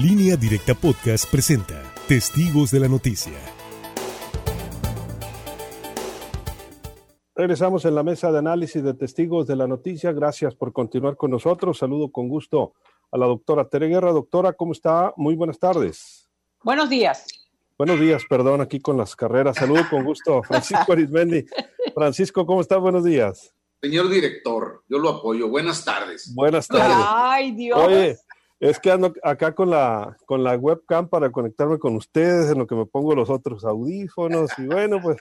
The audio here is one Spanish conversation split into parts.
Línea Directa Podcast presenta Testigos de la Noticia. Regresamos en la mesa de análisis de Testigos de la Noticia. Gracias por continuar con nosotros. Saludo con gusto a la doctora Tere Guerra. Doctora, ¿cómo está? Muy buenas tardes. Buenos días. Buenos días, perdón, aquí con las carreras. Saludo con gusto Francisco Arismendi. Francisco, ¿cómo está? Buenos días. Señor director, yo lo apoyo. Buenas tardes. Buenas tardes. Ay, Dios. Oye, es que ando acá con la, con la webcam para conectarme con ustedes, en lo que me pongo los otros audífonos y bueno, pues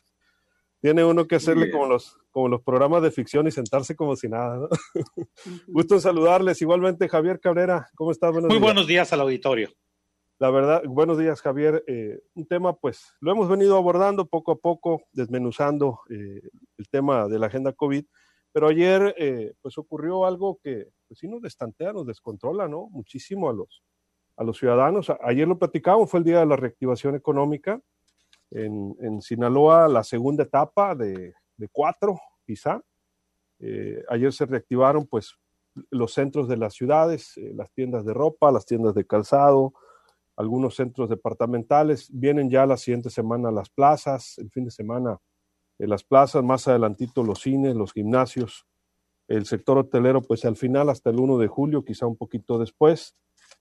tiene uno que hacerle como los, como los programas de ficción y sentarse como si nada. ¿no? Gusto en saludarles. Igualmente, Javier Cabrera, ¿cómo estás? Buenos Muy días. buenos días al auditorio. La verdad, buenos días, Javier. Eh, un tema, pues, lo hemos venido abordando poco a poco, desmenuzando eh, el tema de la agenda COVID, pero ayer, eh, pues, ocurrió algo que, pues, sí nos destantea, nos descontrola, ¿no? Muchísimo a los, a los ciudadanos. Ayer lo platicamos, fue el día de la reactivación económica en, en Sinaloa, la segunda etapa de, de cuatro, quizá. Eh, ayer se reactivaron, pues, los centros de las ciudades, eh, las tiendas de ropa, las tiendas de calzado, algunos centros departamentales. Vienen ya la siguiente semana las plazas, el fin de semana eh, las plazas, más adelantito los cines, los gimnasios, el sector hotelero, pues al final hasta el 1 de julio, quizá un poquito después.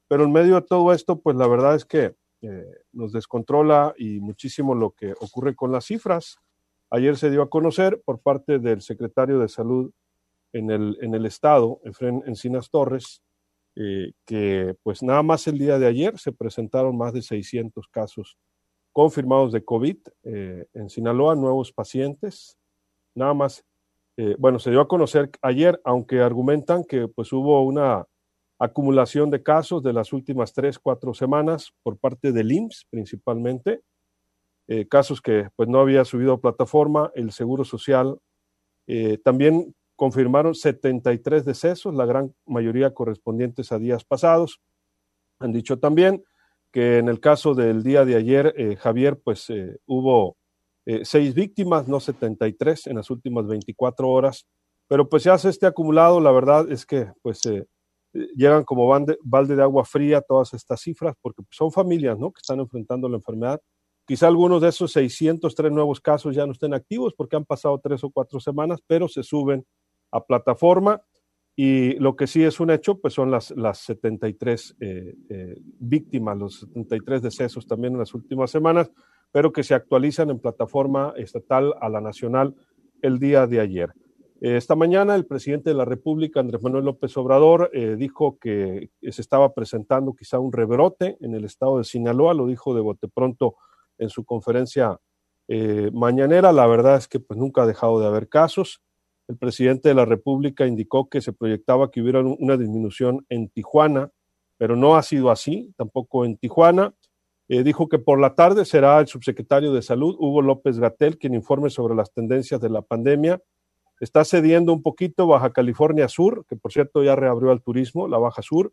Pero en medio de todo esto, pues la verdad es que eh, nos descontrola y muchísimo lo que ocurre con las cifras. Ayer se dio a conocer por parte del secretario de Salud en el, en el estado, Efren Encinas Torres, eh, que pues nada más el día de ayer se presentaron más de 600 casos confirmados de COVID eh, en Sinaloa, nuevos pacientes, nada más, eh, bueno, se dio a conocer ayer, aunque argumentan que pues hubo una acumulación de casos de las últimas tres, cuatro semanas por parte del IMSS principalmente, eh, casos que pues no había subido a plataforma, el Seguro Social eh, también confirmaron 73 decesos, la gran mayoría correspondientes a días pasados. Han dicho también que en el caso del día de ayer, Javier, pues hubo eh, seis víctimas, no 73 en las últimas 24 horas, pero pues se este acumulado, la verdad es que pues llegan como balde, balde de agua fría todas estas cifras, porque son familias, ¿no? Que están enfrentando la enfermedad. Quizá algunos de esos 603 nuevos casos ya no estén activos porque han pasado tres o cuatro semanas, pero se suben a plataforma y lo que sí es un hecho, pues son las, las 73 eh, eh, víctimas, los 73 decesos también en las últimas semanas, pero que se actualizan en plataforma estatal a la nacional el día de ayer. Eh, esta mañana el presidente de la República, Andrés Manuel López Obrador, eh, dijo que se estaba presentando quizá un rebrote en el estado de Sinaloa, lo dijo de bote pronto en su conferencia eh, mañanera. La verdad es que pues nunca ha dejado de haber casos. El presidente de la República indicó que se proyectaba que hubiera una disminución en Tijuana, pero no ha sido así, tampoco en Tijuana. Eh, dijo que por la tarde será el subsecretario de Salud, Hugo López Gatel, quien informe sobre las tendencias de la pandemia. Está cediendo un poquito Baja California Sur, que por cierto ya reabrió al turismo, la Baja Sur.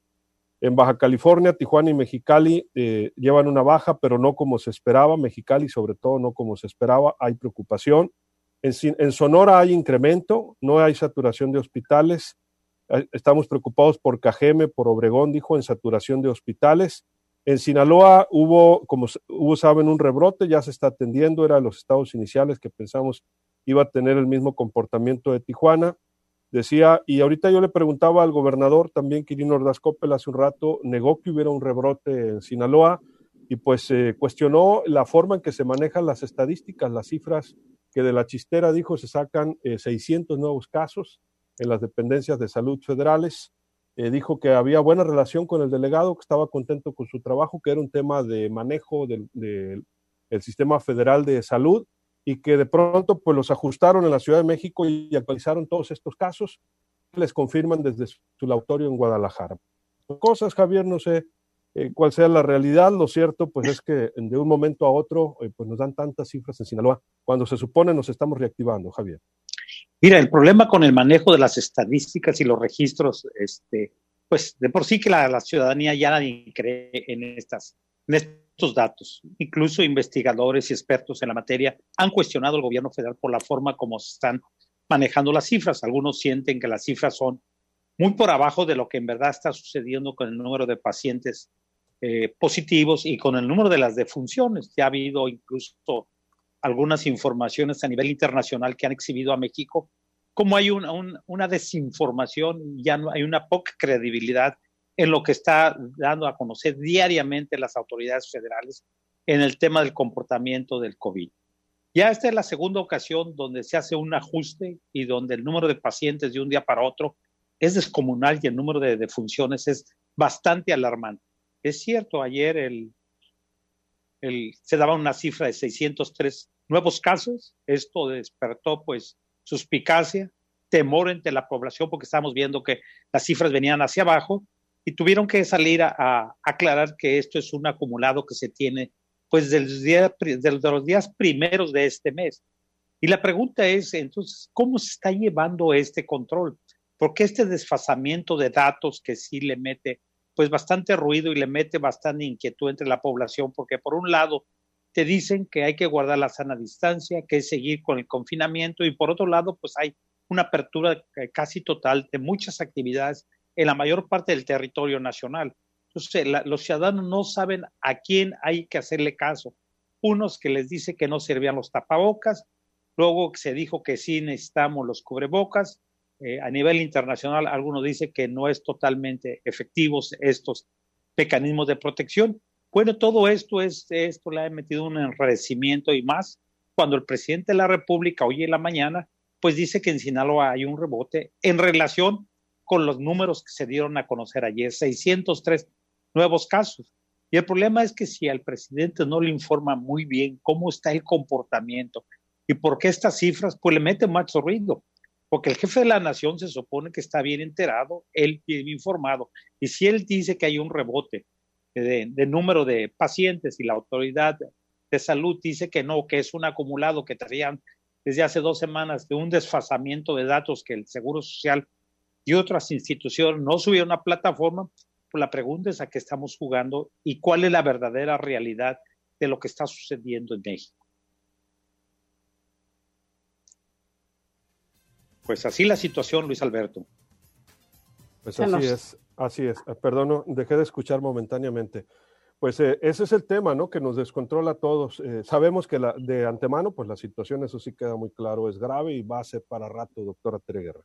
En Baja California, Tijuana y Mexicali eh, llevan una baja, pero no como se esperaba. Mexicali, sobre todo, no como se esperaba. Hay preocupación. En, en, Sonora hay incremento, no hay saturación de hospitales. Estamos preocupados por Cajeme, por Obregón, dijo, en saturación de hospitales. En Sinaloa hubo, como hubo, saben, un rebrote, ya se está atendiendo, era los estados iniciales que pensamos iba a tener el mismo comportamiento de Tijuana. Decía, y ahorita yo le preguntaba al gobernador también, Quirino Ordaz Coppel, hace un rato, negó que hubiera un rebrote en Sinaloa y pues eh, cuestionó la forma en que se manejan las estadísticas, las cifras que de la chistera dijo se sacan eh, 600 nuevos casos en las dependencias de salud federales. Eh, dijo que había buena relación con el delegado, que estaba contento con su trabajo, que era un tema de manejo del, del sistema federal de salud y que de pronto pues los ajustaron en la Ciudad de México y actualizaron todos estos casos. Les confirman desde su laboratorio en Guadalajara. Cosas, Javier, no sé eh, cuál sea la realidad. Lo cierto, pues es que de un momento a otro, eh, pues nos dan tantas cifras en Sinaloa, cuando se supone nos estamos reactivando, Javier. Mira, el problema con el manejo de las estadísticas y los registros, este, pues de por sí que la, ciudadanía ya nadie cree en estas, en estos datos. Incluso investigadores y expertos en la materia han cuestionado al gobierno federal por la forma como se están manejando las cifras. Algunos sienten que las cifras son muy por abajo de lo que en verdad está sucediendo con el número de pacientes eh, positivos y con el número de las defunciones. Ya ha habido incluso algunas informaciones a nivel internacional que han exhibido a México como hay una, una desinformación, ya no hay una poca credibilidad en lo que está dando a conocer diariamente las autoridades federales en el tema del comportamiento del COVID. Ya esta es la segunda ocasión donde se hace un ajuste y donde el número de pacientes de un día para otro es descomunal y el número de defunciones es bastante alarmante. Es cierto, ayer se daba una cifra de 603 nuevos casos. Esto despertó pues suspicacia, temor entre la población porque estamos viendo que las cifras venían hacia abajo y tuvieron que salir a, aclarar que esto es un acumulado que se tiene pues de los, días, los días primeros de este mes. Y la pregunta es, entonces, ¿cómo se está llevando este control? Porque este desfasamiento de datos que sí le mete pues bastante ruido y le mete bastante inquietud entre la población, porque por un lado te dicen que hay que guardar la sana distancia, que es seguir con el confinamiento y por otro lado pues hay una apertura casi total de muchas actividades en la mayor parte del territorio nacional. Entonces, los ciudadanos no saben a quién hay que hacerle caso. Unos que les dice que no servían los tapabocas, luego se dijo que sí necesitamos los cubrebocas. Eh, a nivel internacional, algunos dicen que no es totalmente efectivos estos mecanismos de protección. Bueno, todo esto es, esto le ha metido un enredecimiento y más cuando el presidente de la República hoy en la mañana, pues dice que en Sinaloa hay un rebote en relación con los números que se dieron a conocer ayer, 603 nuevos casos. Y el problema es que si al presidente no le informa muy bien cómo está el comportamiento y por qué estas cifras, pues le mete mucho ruido. Porque el jefe de la nación se supone que está bien enterado, él bien informado. Y si él dice que hay un rebote de, número de pacientes y la autoridad de salud dice que no, que es un acumulado que traían desde hace dos semanas de un desfasamiento de datos que el Seguro Social y otras instituciones no subieron a plataforma, pues la pregunta es a qué estamos jugando y cuál es la verdadera realidad de lo que está sucediendo en México. Pues así la situación, Luis Alberto. Pues así es, así es. Eh, perdón, dejé de escuchar momentáneamente. Pues eh, ese es el tema, ¿no? Que nos descontrola a todos. Eh, sabemos que la, de antemano, pues la situación, eso sí queda muy claro, es grave y va a ser para rato, doctora Treguerra.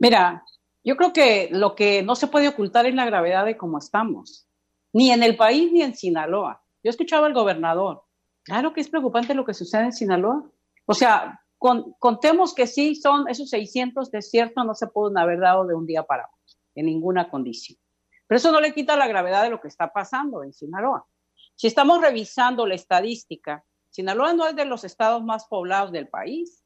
Mira, yo creo que lo que no se puede ocultar es la gravedad de cómo estamos, ni en el país ni en Sinaloa. Yo escuchaba al gobernador, claro que es preocupante lo que sucede en Sinaloa. O sea, contemos que sí son esos 600 desiertos, no se pueden haber dado de un día para otro, en ninguna condición. Pero eso no le quita la gravedad de lo que está pasando en Sinaloa. Si estamos revisando la estadística, Sinaloa no es de los estados más poblados del país.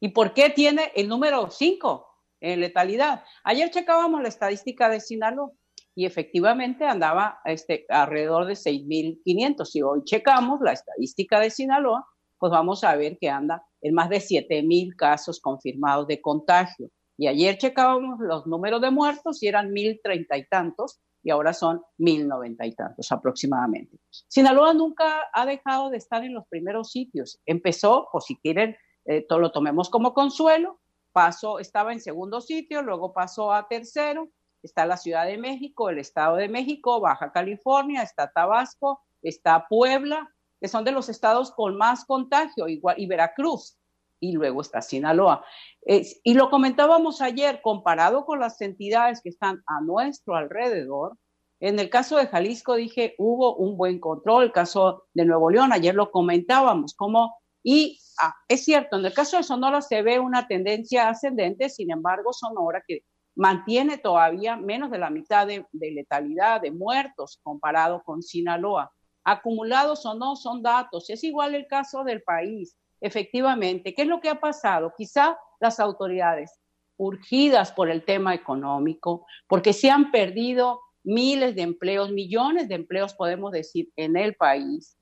¿Y por qué tiene el número 5? en letalidad. Ayer checábamos la estadística de Sinaloa y efectivamente andaba este, alrededor de 6.500. Si hoy checamos la estadística de Sinaloa, pues vamos a ver que anda en más de 7.000 casos confirmados de contagio. Y ayer checábamos los números de muertos y eran 1.030 y tantos y ahora son 1.090 y tantos aproximadamente. Sinaloa nunca ha dejado de estar en los primeros sitios. Empezó, o si quieren, eh, lo tomemos como consuelo, pasó, estaba en segundo sitio, luego pasó a tercero, está la Ciudad de México, el Estado de México, Baja California, está Tabasco, está Puebla, que son de los estados con más contagio, igual, y Veracruz, y luego está Sinaloa. y lo comentábamos ayer, comparado con las entidades que están a nuestro alrededor, en el caso de Jalisco dije, hubo un buen control, el caso de Nuevo León, ayer lo comentábamos, como y ah, es cierto, en el caso de Sonora se ve una tendencia ascendente, sin embargo, Sonora que mantiene todavía menos de la mitad de, letalidad de muertos comparado con Sinaloa. Acumulados o no son datos. Es igual el caso del país. Efectivamente, ¿qué es lo que ha pasado? Quizá las autoridades urgidas por el tema económico, porque se han perdido miles de empleos, millones de empleos, podemos decir, en el país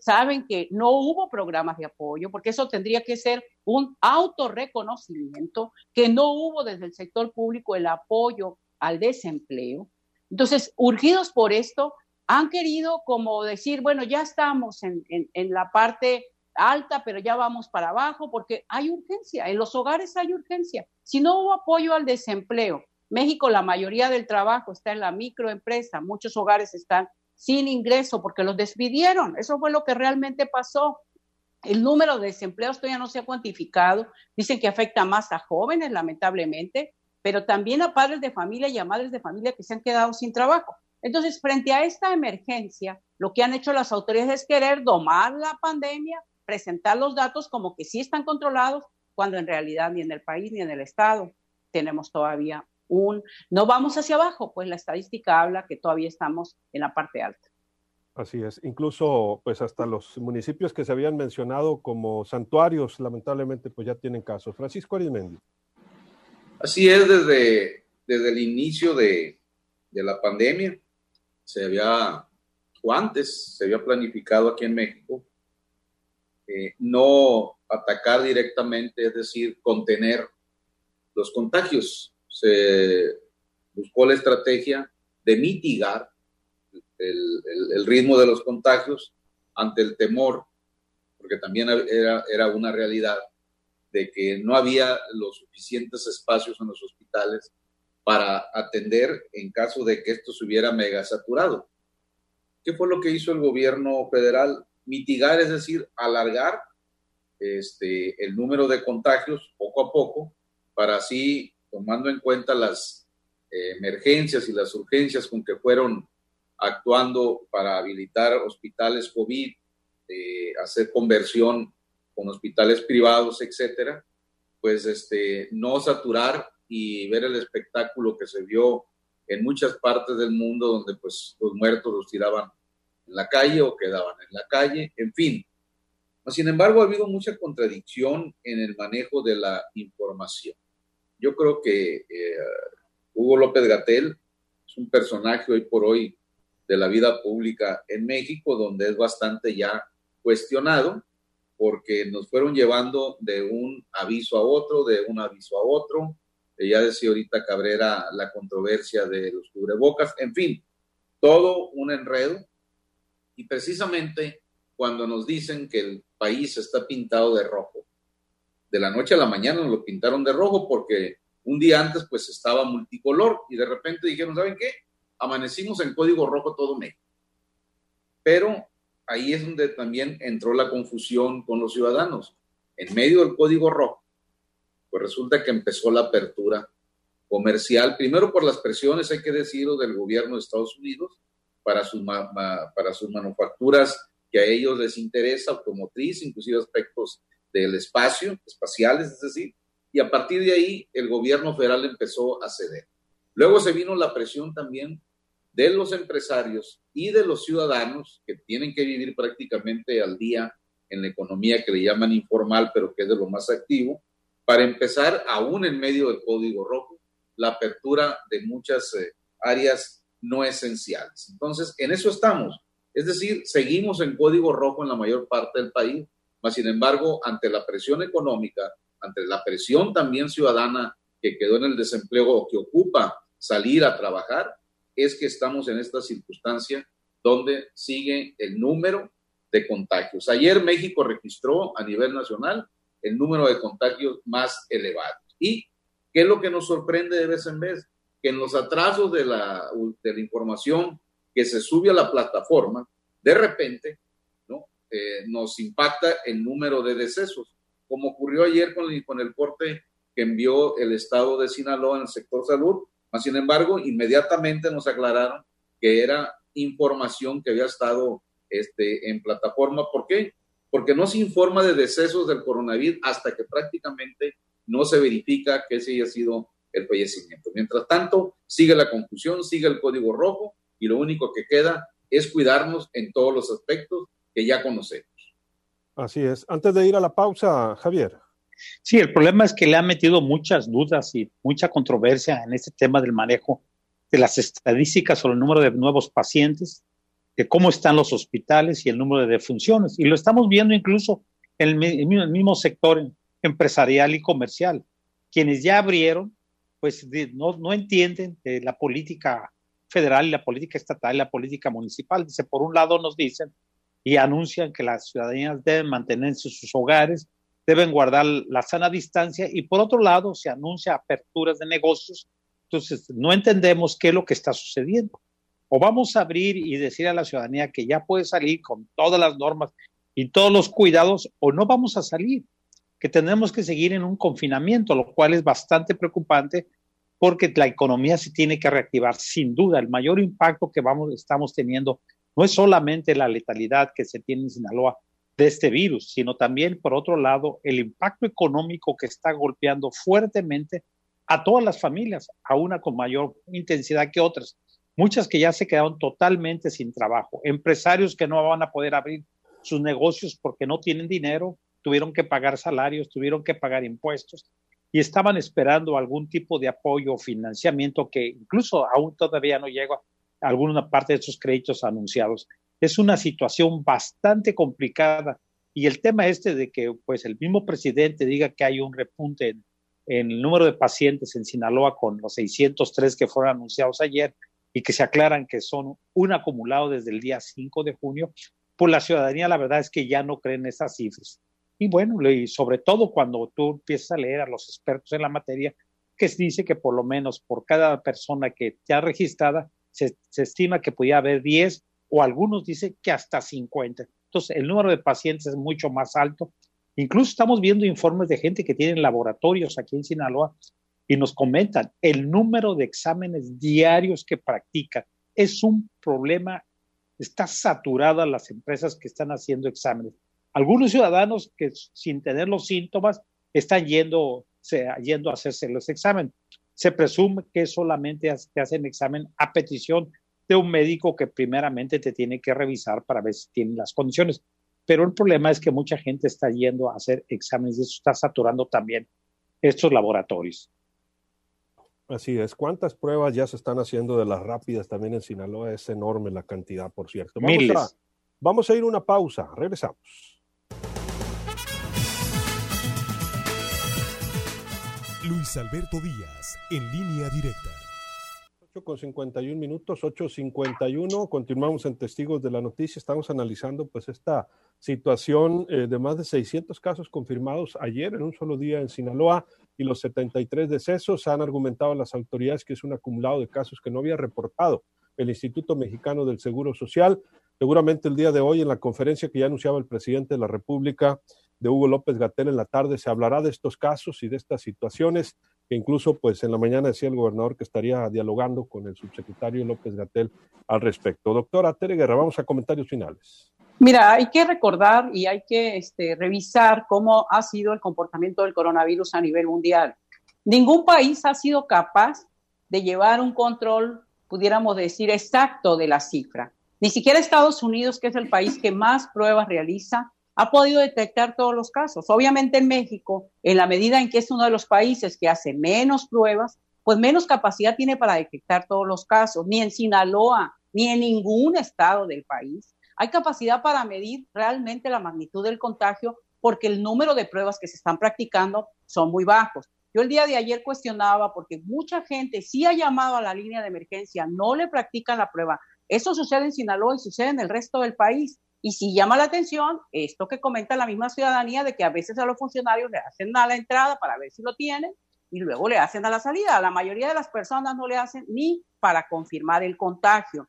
saben que no hubo programas de apoyo, porque eso tendría que ser un autorreconocimiento, que no hubo desde el sector público el apoyo al desempleo. Entonces, urgidos por esto, han querido como decir, bueno, ya estamos en, en la parte alta, pero ya vamos para abajo, porque hay urgencia, en los hogares hay urgencia. Si no hubo apoyo al desempleo, México la mayoría del trabajo está en la microempresa, muchos hogares están sin ingreso porque los despidieron. Eso fue lo que realmente pasó. El número de desempleados todavía no se ha cuantificado. Dicen que afecta más a jóvenes, lamentablemente, pero también a padres de familia y a madres de familia que se han quedado sin trabajo. Entonces, frente a esta emergencia, lo que han hecho las autoridades es querer domar la pandemia, presentar los datos como que sí están controlados, cuando en realidad ni en el país ni en el Estado tenemos todavía un... No vamos hacia abajo, pues la estadística habla que todavía estamos en la parte alta. Así es, incluso pues hasta los municipios que se habían mencionado como santuarios, lamentablemente pues ya tienen casos. Francisco Arizmendi. Así es, desde, desde el inicio de, de la pandemia se había, o antes se había planificado aquí en México, eh, no atacar directamente, es decir, contener los contagios. Se buscó la estrategia de mitigar el, ritmo de los contagios ante el temor, porque también era, era una realidad de que no había los suficientes espacios en los hospitales para atender en caso de que esto se hubiera mega saturado. ¿Qué fue lo que hizo el gobierno federal? Mitigar, es decir, alargar este, el número de contagios poco a poco, para así, tomando en cuenta las eh, emergencias y las urgencias con que fueron actuando para habilitar hospitales COVID, eh, hacer conversión con hospitales privados, etcétera, pues este, no saturar y ver el espectáculo que se vio en muchas partes del mundo donde pues los muertos los tiraban en la calle o quedaban en la calle, en fin. Sin embargo, ha habido mucha contradicción en el manejo de la información. Yo creo que eh, Hugo López Gatel es un personaje hoy por hoy de la vida pública en México, donde es bastante ya cuestionado, porque nos fueron llevando de un aviso a otro, de un aviso a otro. Ya decía ahorita Cabrera la controversia de los cubrebocas, en fin, todo un enredo. Y precisamente cuando nos dicen que el país está pintado de rojo, de la noche a la mañana nos lo pintaron de rojo porque un día antes pues estaba multicolor y de repente dijeron, ¿saben qué? amanecimos en código rojo todo México. Pero ahí es donde también entró la confusión con los ciudadanos. En medio del código rojo, pues resulta que empezó la apertura comercial, primero por las presiones, hay que decirlo, del gobierno de Estados Unidos para sus, para sus manufacturas que a ellos les interesa, automotriz, inclusive aspectos del espacio, espaciales, es decir, y a partir de ahí el gobierno federal empezó a ceder. Luego se vino la presión también de los empresarios y de los ciudadanos que tienen que vivir prácticamente al día en la economía que le llaman informal, pero que es de lo más activo, para empezar, aún en medio del código rojo, la apertura de muchas eh, áreas no esenciales. Entonces, en eso estamos. Es decir, seguimos en código rojo en la mayor parte del país, mas sin embargo, ante la presión económica, ante la presión también ciudadana que quedó en el desempleo o que ocupa salir a trabajar, es que estamos en esta circunstancia donde sigue el número de contagios. Ayer México registró a nivel nacional el número de contagios más elevado. ¿Y qué es lo que nos sorprende de vez en vez? Que en los atrasos de la, de la información que se sube a la plataforma, de repente ¿no? Eh, nos impacta el número de decesos, como ocurrió ayer con el, con el corte que envió el estado de Sinaloa en el sector salud, sin embargo, inmediatamente nos aclararon que era información que había estado este, en plataforma. ¿Por qué? Porque no se informa de decesos del coronavirus hasta que prácticamente no se verifica que ese haya sido el fallecimiento. Mientras tanto, sigue la confusión, sigue el código rojo y lo único que queda es cuidarnos en todos los aspectos que ya conocemos. Así es. Antes de ir a la pausa, Javier. Sí, el problema es que le ha metido muchas dudas y mucha controversia en este tema del manejo de las estadísticas sobre el número de nuevos pacientes, de cómo están los hospitales y el número de defunciones. Y lo estamos viendo incluso en el, mismo sector empresarial y comercial. Quienes ya abrieron, pues no, no entienden de la política federal y la política estatal y la política municipal. Dice, por un lado nos dicen y anuncian que las ciudadanías deben mantenerse en sus hogares, deben guardar la sana distancia y por otro lado se anuncia aperturas de negocios Entonces, no entendemos qué es lo que está sucediendo. O vamos a abrir y decir a la ciudadanía que ya puede salir con todas las normas y todos los cuidados, o no vamos a salir, que tenemos que seguir en un confinamiento, lo cual es bastante preocupante porque la economía se tiene que reactivar. Sin duda, el mayor impacto que vamos, estamos teniendo no es solamente la letalidad que se tiene en Sinaloa de este virus, sino también, por otro lado, el impacto económico que está golpeando fuertemente a todas las familias, a una con mayor intensidad que otras. Muchas que ya se quedaron totalmente sin trabajo, empresarios que no van a poder abrir sus negocios porque no tienen dinero, tuvieron que pagar salarios, tuvieron que pagar impuestos y estaban esperando algún tipo de apoyo o financiamiento que incluso aún todavía no llega a alguna parte de esos créditos anunciados. Es una situación bastante complicada y el tema este de que pues el mismo presidente diga que hay un repunte en, en el número de pacientes en Sinaloa con los 603 que fueron anunciados ayer y que se aclaran que son un acumulado desde el día 5 de junio, pues la ciudadanía la verdad es que ya no creen esas cifras. Y bueno, y sobre todo cuando tú empiezas a leer a los expertos en la materia, que dice que por lo menos por cada persona que ya registrada, se, se estima que podía haber 10 o algunos dicen que hasta 50. Entonces, el número de pacientes es mucho más alto Incluso estamos viendo informes de gente que tiene laboratorios aquí en Sinaloa y nos comentan el número de exámenes diarios que practican. Es un problema, está saturada las empresas que están haciendo exámenes. Algunos ciudadanos que sin tener los síntomas están yendo, yendo a hacerse los exámenes. Se presume que solamente te hacen examen a petición de un médico que primeramente te tiene que revisar para ver si tienen las condiciones. Pero el problema es que mucha gente está yendo a hacer exámenes y eso está saturando también estos laboratorios. Así es. ¿Cuántas pruebas ya se están haciendo de las rápidas también en Sinaloa? Es enorme la cantidad, por cierto. Vamos, Miles. A, vamos a ir a una pausa. Regresamos. Luis Alberto Díaz, en línea directa con 51 minutos, 8.51. Continuamos en Testigos de la Noticia. Estamos analizando pues esta situación eh, de más de 600 casos confirmados ayer en un solo día en Sinaloa y los 73 decesos. Han argumentado las autoridades que es un acumulado de casos que no había reportado el Instituto Mexicano del Seguro Social. Seguramente el día de hoy en la conferencia que ya anunciaba el presidente de la República de Hugo López Gatel en la tarde se hablará de estos casos y de estas situaciones que incluso pues en la mañana decía el gobernador que estaría dialogando con el subsecretario López Gatel al respecto. Doctora Tere Guerra, vamos a comentarios finales. Mira, hay que recordar y hay que este, revisar cómo ha sido el comportamiento del coronavirus a nivel mundial. Ningún país ha sido capaz de llevar un control, pudiéramos decir, exacto de la cifra. Ni siquiera Estados Unidos, que es el país que más pruebas realiza, ha podido detectar todos los casos. Obviamente en México, en la medida en que es uno de los países que hace menos pruebas, pues menos capacidad tiene para detectar todos los casos. Ni en Sinaloa, ni en ningún estado del país hay capacidad para medir realmente la magnitud del contagio porque el número de pruebas que se están practicando son muy bajos. Yo el día de ayer cuestionaba porque mucha gente sí ha llamado a la línea de emergencia, no le practican la prueba. Eso sucede en Sinaloa y sucede en el resto del país. Y si llama la atención esto que comenta la misma ciudadanía de que a veces a los funcionarios le hacen a la entrada para ver si lo tienen y luego le hacen a la salida. A la mayoría de las personas no le hacen ni para confirmar el contagio.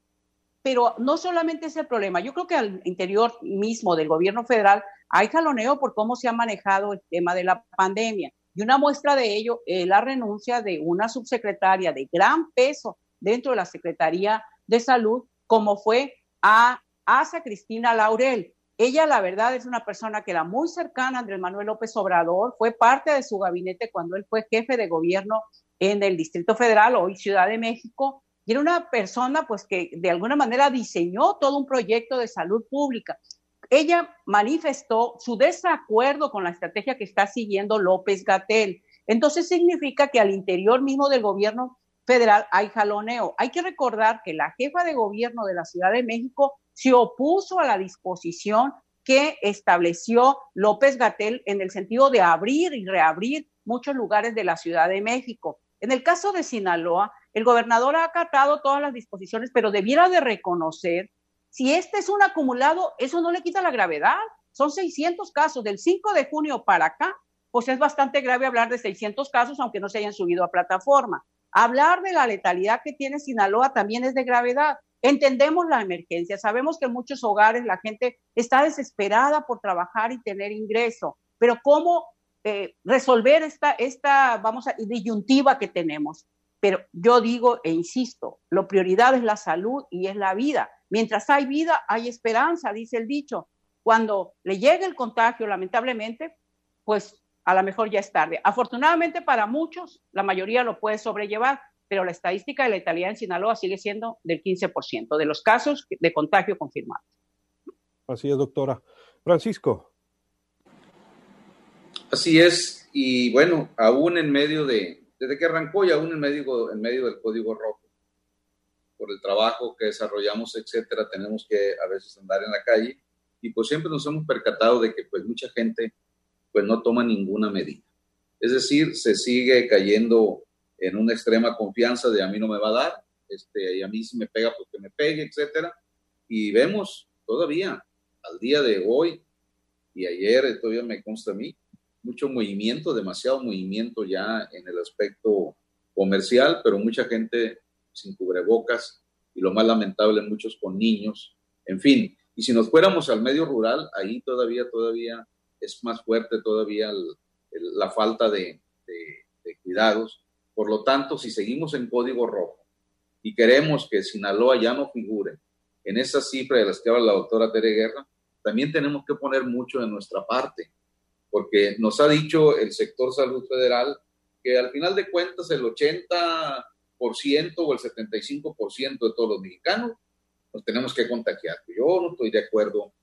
Pero no solamente es el problema, yo creo que al interior mismo del gobierno federal hay jaloneo por cómo se ha manejado el tema de la pandemia. Y una muestra de ello es la renuncia de una subsecretaria de gran peso dentro de la Secretaría de Salud, como fue a hacia Cristina Laurel. Ella, la verdad, es una persona que era muy cercana a Andrés Manuel López Obrador, fue parte de su gabinete cuando él fue jefe de gobierno en el Distrito Federal, hoy Ciudad de México, y era una persona pues que de alguna manera diseñó todo un proyecto de salud pública. Ella manifestó su desacuerdo con la estrategia que está siguiendo López Gatel. Entonces significa que al interior mismo del gobierno federal hay jaloneo. Hay que recordar que la jefa de gobierno de la Ciudad de México se opuso a la disposición que estableció López Gatel en el sentido de abrir y reabrir muchos lugares de la Ciudad de México. En el caso de Sinaloa, el gobernador ha acatado todas las disposiciones, pero debiera de reconocer, si este es un acumulado, eso no le quita la gravedad. Son 600 casos del 5 de junio para acá, pues es bastante grave hablar de 600 casos, aunque no se hayan subido a plataforma. Hablar de la letalidad que tiene Sinaloa también es de gravedad. Entendemos la emergencia, sabemos que en muchos hogares la gente está desesperada por trabajar y tener ingreso, pero ¿cómo eh, resolver esta, esta, vamos a, disyuntiva que tenemos? Pero yo digo e insisto, la prioridad es la salud y es la vida. Mientras hay vida, hay esperanza, dice el dicho. Cuando le llegue el contagio, lamentablemente, pues a lo mejor ya es tarde. Afortunadamente para muchos, la mayoría lo puede sobrellevar, pero la estadística de letalidad en Sinaloa sigue siendo del 15% de los casos de contagio confirmados. Así es, doctora. Francisco. Así es, y bueno, aún en medio de, desde que arrancó y aún en medio, en medio del código rojo, por el trabajo que desarrollamos, etcétera, tenemos que a veces andar en la calle y pues siempre nos hemos percatado de que pues mucha gente pues no toma ninguna medida. Es decir, se sigue cayendo en una extrema confianza de a mí no me va a dar, este, y a mí si me pega, pues que me pegue, etcétera. Y vemos todavía, al día de hoy y ayer, todavía me consta a mí, mucho movimiento, demasiado movimiento ya en el aspecto comercial, pero mucha gente sin cubrebocas y lo más lamentable, muchos con niños, en fin. Y si nos fuéramos al medio rural, ahí todavía, todavía es más fuerte todavía la falta de cuidados por lo tanto, si seguimos en código rojo y queremos que Sinaloa ya no figure en esa cifra de las que habla la doctora Tere Guerra, también tenemos que poner mucho de nuestra parte, porque nos ha dicho el sector salud federal que al final de cuentas el 80% o el 75% de todos los mexicanos nos tenemos que contagiar. Yo no estoy de acuerdo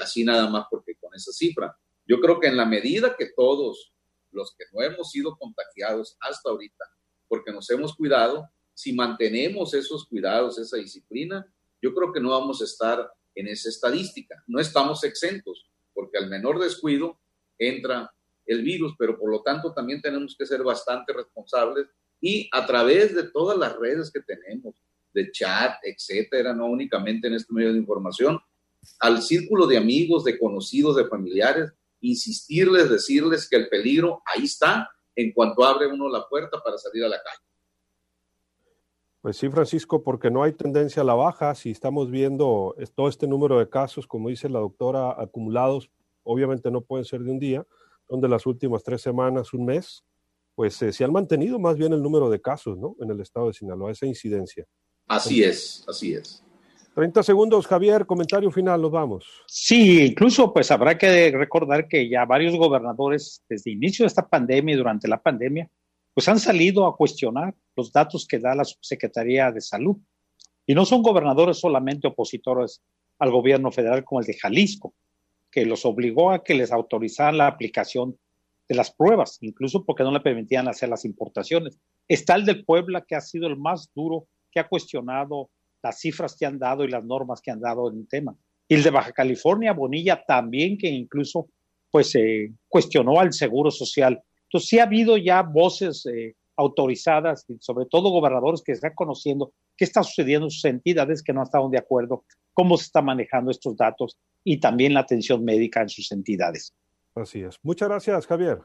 así nada más porque con esa cifra. Yo creo que en la medida que todos los que no hemos sido contagiados hasta ahorita, porque nos hemos cuidado, si mantenemos esos cuidados, esa disciplina, yo creo que no vamos a estar en esa estadística. No estamos exentos, porque al menor descuido entra el virus, pero por lo tanto también tenemos que ser bastante responsables y a través de todas las redes que tenemos, de chat, etcétera, no únicamente en este medio de información, al círculo de amigos, de conocidos, de familiares, insistirles, decirles que el peligro ahí está en cuanto abre uno la puerta para salir a la calle. Pues sí, Francisco, porque no hay tendencia a la baja. Si estamos viendo todo este número de casos, como dice la doctora, acumulados, obviamente no pueden ser de un día, donde las últimas tres semanas, un mes, pues eh, se han mantenido más bien el número de casos, ¿no? En el estado de Sinaloa, esa incidencia. Así es, así es. 30 segundos, Javier, comentario final, nos vamos. Sí, incluso pues habrá que recordar que ya varios gobernadores desde el inicio de esta pandemia y durante la pandemia, pues han salido a cuestionar los datos que da la Subsecretaría de Salud. Y no son gobernadores solamente opositores al gobierno federal como el de Jalisco, que los obligó a que les autorizaran la aplicación de las pruebas, incluso porque no le permitían hacer las importaciones. Está el de Puebla, que ha sido el más duro, que ha cuestionado las cifras que han dado y las normas que han dado en el tema. Y el de Baja California, Bonilla, también que incluso pues eh, cuestionó al Seguro Social. Entonces sí ha habido ya voces eh, autorizadas, y sobre todo gobernadores que están conociendo qué está sucediendo en sus entidades que no estado de acuerdo, cómo se está manejando estos datos y también la atención médica en sus entidades. Así es. Muchas gracias, Javier.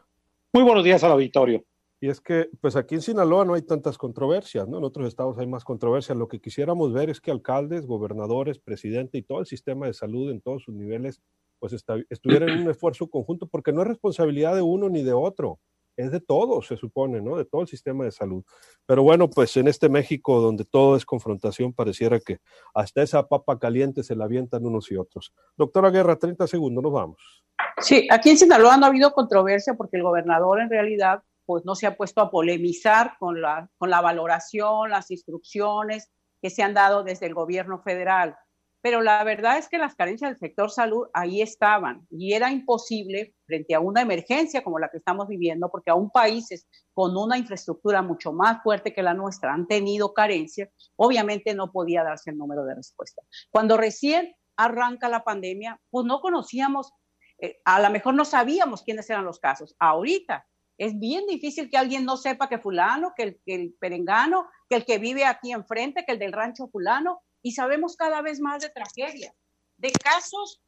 Muy buenos días al auditorio. Y es que, pues aquí en Sinaloa no hay tantas controversias, ¿no? En otros estados hay más controversias. Lo que quisiéramos ver es que alcaldes, gobernadores, presidente y todo el sistema de salud en todos sus niveles, pues estuvieran en un esfuerzo conjunto, porque no es responsabilidad de uno ni de otro, es de todos, se supone, ¿no? De todo el sistema de salud. Pero bueno, pues en este México donde todo es confrontación, pareciera que hasta esa papa caliente se la avientan unos y otros. Doctora Guerra, 30 segundos, nos vamos. Sí, aquí en Sinaloa no ha habido controversia porque el gobernador en realidad pues no se ha puesto a polemizar con la, con la valoración, las instrucciones que se han dado desde el gobierno federal. Pero la verdad es que las carencias del sector salud ahí estaban y era imposible frente a una emergencia como la que estamos viviendo, porque aún países con una infraestructura mucho más fuerte que la nuestra han tenido carencias, obviamente no podía darse el número de respuesta. Cuando recién arranca la pandemia, pues no conocíamos, eh, a lo mejor no sabíamos quiénes eran los casos. Ahorita es bien difícil que alguien no sepa que fulano, que el, perengano, que el que vive aquí enfrente, que el del rancho fulano, y sabemos cada vez más de tragedias, de casos,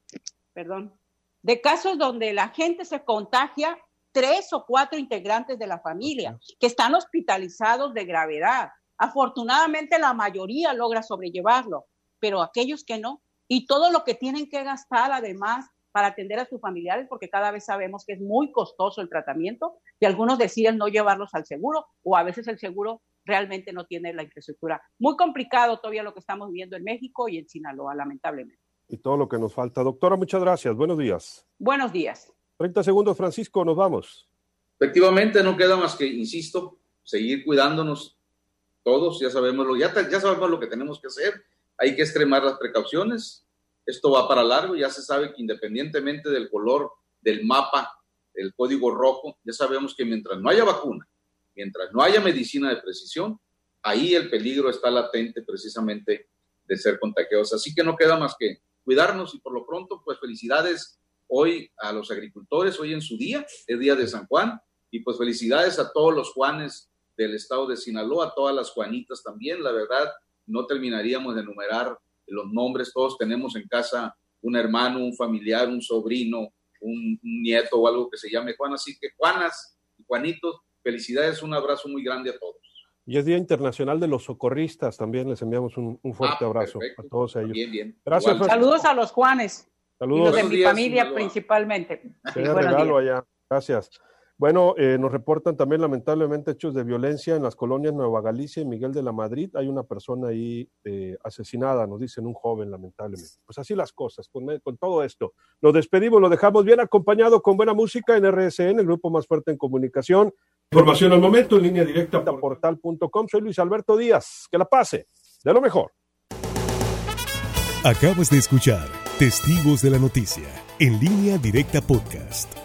perdón, de casos donde la gente se contagia tres o cuatro integrantes de la familia que están hospitalizados de gravedad. Afortunadamente la mayoría logra sobrellevarlo, pero aquellos que no, y todo lo que tienen que gastar además para atender a sus familiares, porque cada vez sabemos que es muy costoso el tratamiento y algunos deciden no llevarlos al seguro o a veces el seguro realmente no tiene la infraestructura. Muy complicado todavía lo que estamos viviendo en México y en Sinaloa, lamentablemente. Y todo lo que nos falta. Doctora, muchas gracias. Buenos días. Buenos días. 30 segundos, Francisco, nos vamos. Efectivamente, no queda más que, insisto, seguir cuidándonos todos, ya sabemos lo, ya, ya sabemos lo que tenemos que hacer, hay que extremar las precauciones, esto va para largo, ya se sabe que independientemente del color del mapa, el código rojo, ya sabemos que mientras no haya vacuna, mientras no haya medicina de precisión, ahí el peligro está latente precisamente de ser contagiados. Así que no queda más que cuidarnos y por lo pronto, pues felicidades hoy a los agricultores, hoy en su día, es día de San Juan, y pues felicidades a todos los Juanes del estado de Sinaloa, a todas las Juanitas también, la verdad, no terminaríamos de enumerar los nombres, todos tenemos en casa un hermano, un familiar, un sobrino, un, nieto o algo que se llame Juan. Así que Juanas y Juanitos, felicidades, un abrazo muy grande a todos. Y es Día Internacional de los Socorristas, también les enviamos un, fuerte ah, abrazo a todos ellos. Bien, bien. Gracias. Saludos a los Juanes. Saludos. Y los de mi familia principalmente. regalo allá. Gracias. Bueno, eh, nos reportan también lamentablemente hechos de violencia en las colonias Nueva Galicia y Miguel de la Madrid. Hay una persona ahí eh, asesinada, nos dicen un joven, lamentablemente. Pues así las cosas, con, con, todo esto. Lo despedimos, lo dejamos bien acompañado con buena música en RSN, el grupo más fuerte en comunicación. Información al momento en línea directa por portal.com. Soy Luis Alberto Díaz. Que la pase. De lo mejor. Acabas de escuchar Testigos de la Noticia en línea directa podcast.